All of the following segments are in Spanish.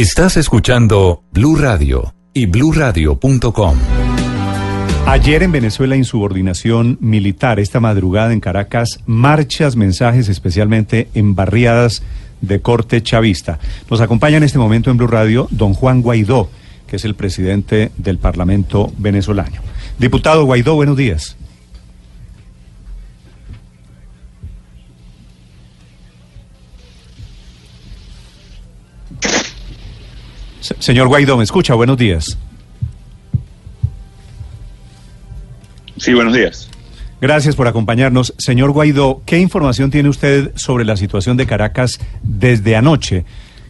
Estás escuchando Blue Radio y bluradio.com. Ayer en Venezuela, insubordinación militar. Esta madrugada en Caracas, marchas, mensajes, especialmente en barriadas de corte chavista. Nos acompaña en este momento en Blue Radio don Juan Guaidó, que es el presidente del Parlamento venezolano. Diputado Guaidó, buenos días. Se- Señor Guaidó, ¿me escucha? Buenos días. Sí, buenos días. Gracias por acompañarnos. Señor Guaidó, ¿qué información tiene usted sobre la situación de Caracas desde anoche?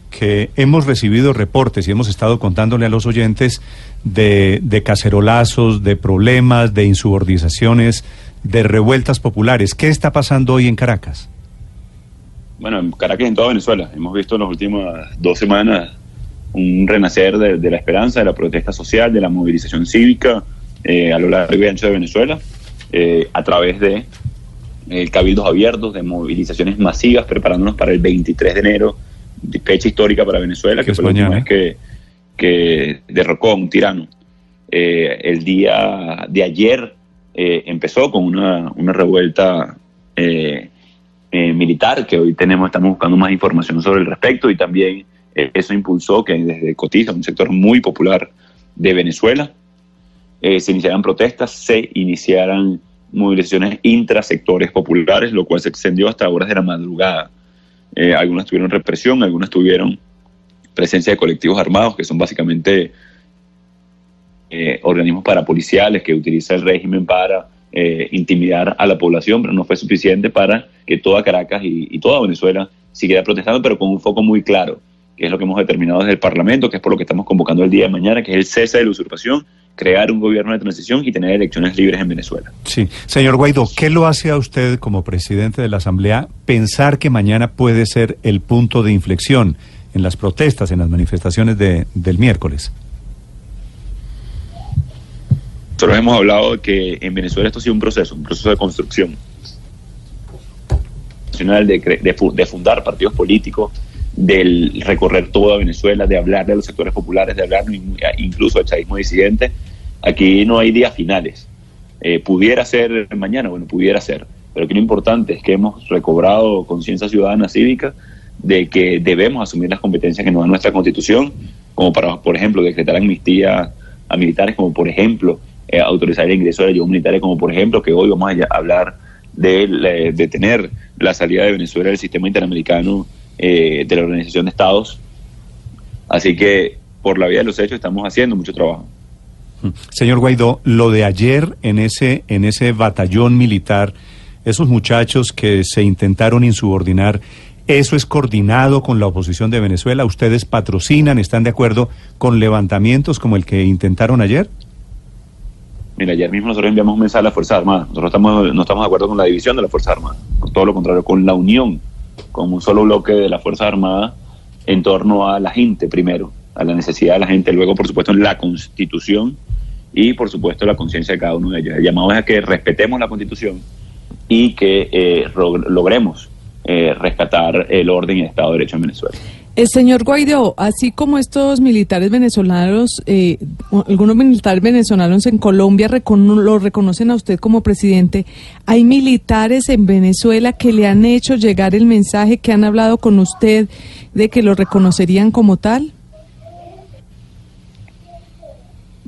Que hemos recibido reportes y hemos estado contándole a los oyentes de, de cacerolazos, de problemas, de insubordinaciones, de revueltas populares. ¿Qué está pasando hoy en Caracas? Bueno, en Caracas y en toda Venezuela hemos visto en las últimas dos semanas un renacer de, de la esperanza, de la protesta social, de la movilización cívica eh, a lo largo y ancho de Venezuela, eh, a través de eh, cabildos abiertos, de movilizaciones masivas, preparándonos para el 23 de enero, fecha histórica para Venezuela, Que fue la última vez que, que derrocó a un tirano. El día de ayer empezó con una, una revuelta militar, que hoy tenemos, estamos buscando más información sobre el respecto y también eso impulsó que desde Cotiza, un sector muy popular de Venezuela, eh, se iniciaran protestas, se iniciaran movilizaciones intrasectores populares, lo cual se extendió hasta horas de la madrugada. Eh, algunas tuvieron represión, algunas tuvieron presencia de colectivos armados, que son básicamente eh, organismos parapoliciales que utiliza el régimen para eh, intimidar a la población, pero no fue suficiente para que toda Caracas y toda Venezuela siguiera protestando, pero con un foco muy claro, que es lo que hemos determinado desde el Parlamento, que es por lo que estamos convocando el día de mañana, que es el cese de la usurpación, crear un gobierno de transición y tener elecciones libres en Venezuela. Sí. Señor Guaidó, ¿qué lo hace a usted como presidente de la Asamblea pensar que mañana puede ser el punto de inflexión en las protestas, en las manifestaciones de- del miércoles? Nosotros hemos hablado de que en Venezuela esto ha sido un proceso, un proceso de construcción nacional, de, de fundar partidos políticos, del recorrer toda Venezuela, de hablar de los sectores populares, de hablar in- incluso del chavismo disidente. Aquí no hay días finales. Eh, pudiera ser mañana, bueno, pudiera ser. Pero aquí lo importante es que hemos recobrado conciencia ciudadana cívica de que debemos asumir las competencias que nos da nuestra constitución, como para, por ejemplo, decretar amnistía a militares, como por ejemplo, eh, autorizar el ingreso de ayudas militares, como por ejemplo, que hoy vamos a hablar de eh, detener la salida de Venezuela del sistema interamericano eh, de la Organización de Estados. Así que, por la vía de los hechos, estamos haciendo mucho trabajo. Señor Guaidó, lo de ayer en ese, en ese batallón militar, esos muchachos que se intentaron insubordinar, ¿eso es coordinado con la oposición de Venezuela? ¿Ustedes patrocinan, están de acuerdo con levantamientos como el que intentaron ayer? Mira, ayer mismo nosotros enviamos un mensaje a las Fuerzas Armadas. Nosotros estamos, no estamos de acuerdo con la división de las Fuerzas Armadas. Todo lo contrario, con la unión, con un solo bloque de las Fuerzas Armadas en torno a la gente primero, a la necesidad de la gente, luego por supuesto en la Constitución y por supuesto la conciencia de cada uno de ellos. El llamado es a que respetemos la Constitución y que eh, logremos eh, rescatar el orden y el Estado de Derecho en Venezuela. El señor Guaidó, así como estos militares venezolanos, eh, algunos militares venezolanos en Colombia lo reconocen a usted como presidente, hay militares en Venezuela que le han hecho llegar el mensaje, que han hablado con usted de que lo reconocerían como tal.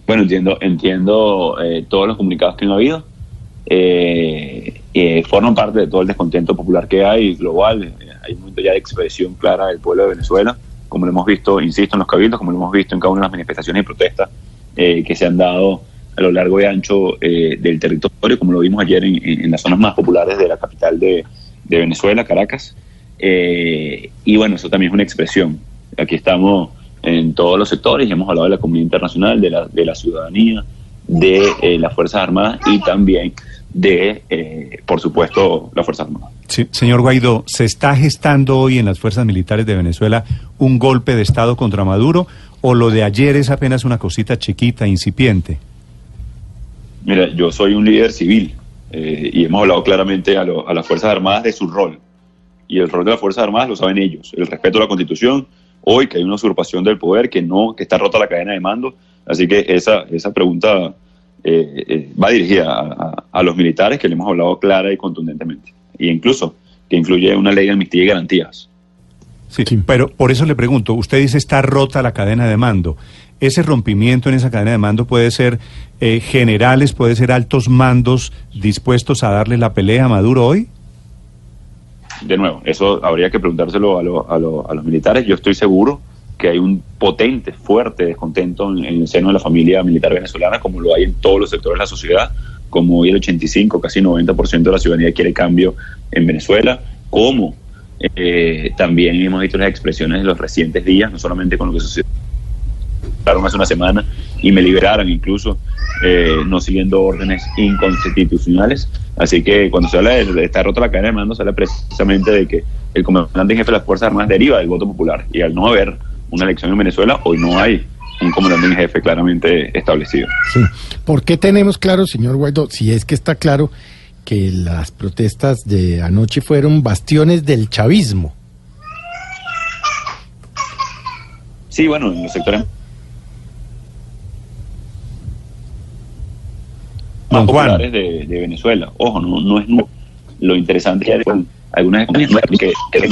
Bueno, entiendo, entiendo eh, todos los comunicados que han habido. Eh, eh, forman parte de todo el descontento popular que hay global. Eh, hay un momento ya de expresión clara del pueblo de Venezuela, como lo hemos visto, insisto, en los cabildos, como lo hemos visto en cada una de las manifestaciones y protestas eh, que se han dado a lo largo y ancho eh, del territorio, como lo vimos ayer en, en las zonas más populares de la capital de, de Venezuela, Caracas. Eh, y bueno, eso también es una expresión aquí estamos en todos los sectores hemos hablado de la comunidad internacional, de la, de la ciudadanía, de las Fuerzas Armadas y también de, eh, por supuesto, las Fuerzas Armadas. Sí, señor Guaidó, ¿se está gestando hoy en las fuerzas militares de Venezuela un golpe de Estado contra Maduro o lo de ayer es apenas una cosita chiquita, incipiente? Mira, yo soy un líder civil eh, y hemos hablado claramente a, lo, a las Fuerzas Armadas de su rol. Y el rol de las Fuerzas Armadas lo saben ellos, el respeto a la Constitución, hoy que hay una usurpación del poder, que no, que está rota la cadena de mando. Así que esa, esa pregunta eh, eh, va dirigida a, a, los militares, que le hemos hablado clara y contundentemente. Y incluso que incluye una ley de amnistía y garantías. Sí, sí, pero por eso le pregunto, usted dice está rota la cadena de mando. ¿Ese rompimiento en esa cadena de mando puede ser eh, generales, puede ser altos mandos dispuestos a darle la pelea a Maduro hoy? de nuevo, eso habría que preguntárselo a, lo, a, lo, a, los militares. Yo estoy seguro que hay un potente, fuerte descontento en, en, el seno de la familia militar venezolana, como lo hay en todos los sectores de la sociedad, como hoy el 85, casi 90% de la ciudadanía quiere cambio en Venezuela, como eh, también hemos visto las expresiones de los recientes días, no solamente con lo que sucedió hace una semana y me liberaron incluso eh, no siguiendo órdenes inconstitucionales. Así que cuando se habla de estar rota la cadena de mando, se habla precisamente de que el comandante en jefe de las Fuerzas Armadas deriva del voto popular. Y al no haber una elección en Venezuela, hoy no hay un comandante en jefe claramente establecido. Sí. ¿Por qué tenemos claro, señor Guaidó, si es que está claro que las protestas de anoche fueron bastiones del chavismo? Sí, bueno, en los sectores más populares de, de, Venezuela. Ojo, no, no es lo interesante que hay algunas que, que,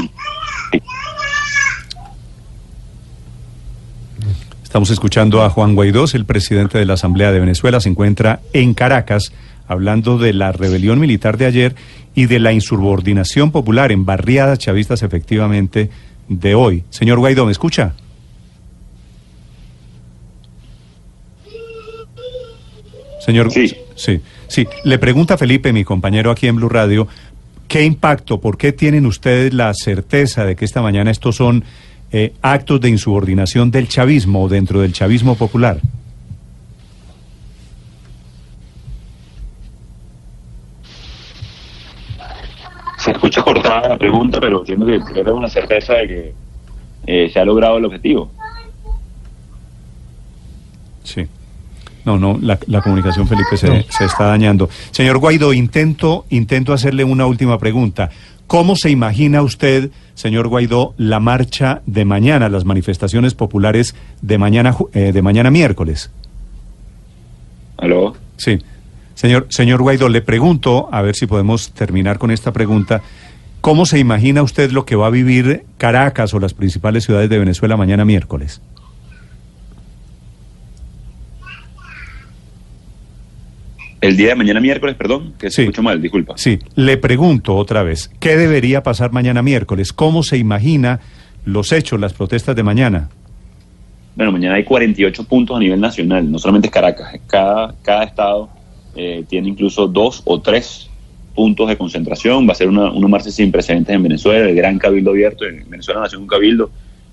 Estamos escuchando a Juan Guaidó, el presidente de la Asamblea de Venezuela, se encuentra en Caracas hablando de la rebelión militar de ayer y de la insubordinación popular en barriadas chavistas efectivamente de hoy. Señor Guaidó, ¿me escucha? Señor, sí. sí, sí. Le pregunta Felipe, mi compañero aquí en Blue Radio, ¿qué impacto, por qué tienen ustedes la certeza de que esta mañana estos son eh, actos de insubordinación del chavismo dentro del chavismo popular? Se escucha cortada la pregunta, pero entiendo que era una certeza de que eh, se ha logrado el objetivo. Sí. No, no, la, la comunicación, Felipe, se, no. se, está dañando. Señor Guaidó, intento, intento hacerle una última pregunta. ¿Cómo se imagina usted, señor Guaidó, la marcha de mañana, las manifestaciones populares de mañana, eh, de mañana miércoles? ¿Aló? Sí. Señor, señor Guaidó, le pregunto, a ver si podemos terminar con esta pregunta. ¿Cómo se imagina usted lo que va a vivir Caracas o las principales ciudades de Venezuela mañana miércoles? El día de mañana miércoles, perdón, que se sí, escuchó mal, disculpa. Sí, le pregunto otra vez, ¿qué debería pasar mañana miércoles? ¿Cómo se imagina los hechos, las protestas de mañana? Bueno, mañana hay 48 puntos a nivel nacional, no solamente es Caracas, cada, cada estado eh, tiene incluso dos o tres puntos de concentración, va a ser una, una marcha sin precedentes en Venezuela, el gran cabildo abierto, en Venezuela nació un cabildo,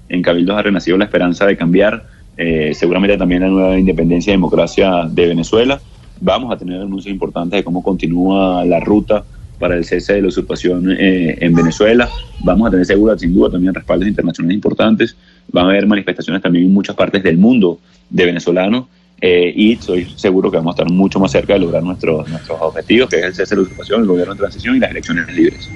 en cabildos ha renacido la esperanza de cambiar, eh, seguramente también la nueva independencia y democracia de Venezuela, vamos a tener anuncios importantes de cómo continúa la ruta para el cese de la usurpación eh, en Venezuela. Vamos a tener segura, sin duda, también respaldos internacionales importantes. Van a haber manifestaciones también en muchas partes del mundo de venezolanos eh, y estoy seguro que vamos a estar mucho más cerca de lograr nuestros, nuestros objetivos, que es el cese de la usurpación, el gobierno de transición y las elecciones libres.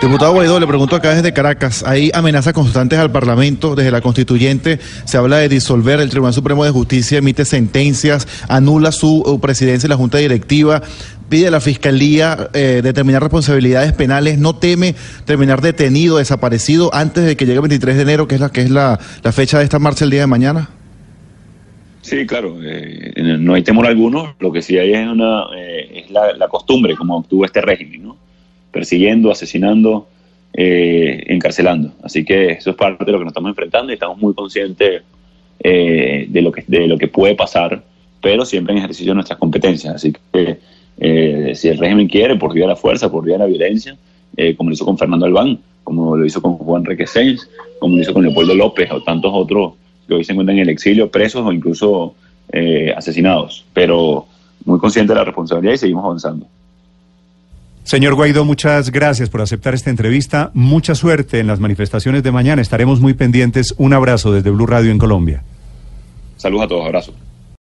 Diputado Guaidó, le pregunto acá desde Caracas, hay amenazas constantes al Parlamento, desde la constituyente se habla de disolver, el Tribunal Supremo de Justicia emite sentencias, anula su presidencia y la Junta Directiva, pide a la Fiscalía eh, determinar responsabilidades penales, no teme terminar detenido, desaparecido antes de que llegue el 23 de enero, que es la, que es la, la fecha de esta marcha el día de mañana. Sí, claro, eh, no hay temor alguno, lo que sí hay es, una, eh, es la, la costumbre como obtuvo este régimen, ¿no? Persiguiendo, asesinando, eh, encarcelando. Así que eso es parte de lo que nos estamos enfrentando y estamos muy conscientes eh, de, lo que, de lo que puede pasar, pero siempre en ejercicio de nuestras competencias. Así que eh, si el régimen quiere, por vía de la fuerza, por vía de la violencia, como lo hizo con Fernando Albán, como lo hizo con Juan Requesens, como lo hizo con Leopoldo López o tantos otros que hoy se encuentran en el exilio, presos o incluso eh, asesinados. Pero muy consciente de la responsabilidad y seguimos avanzando. Señor Guaidó, muchas gracias por aceptar esta entrevista. Mucha suerte en las manifestaciones de mañana. Estaremos muy pendientes. Un abrazo desde Blue Radio en Colombia. Saludos a todos, abrazo.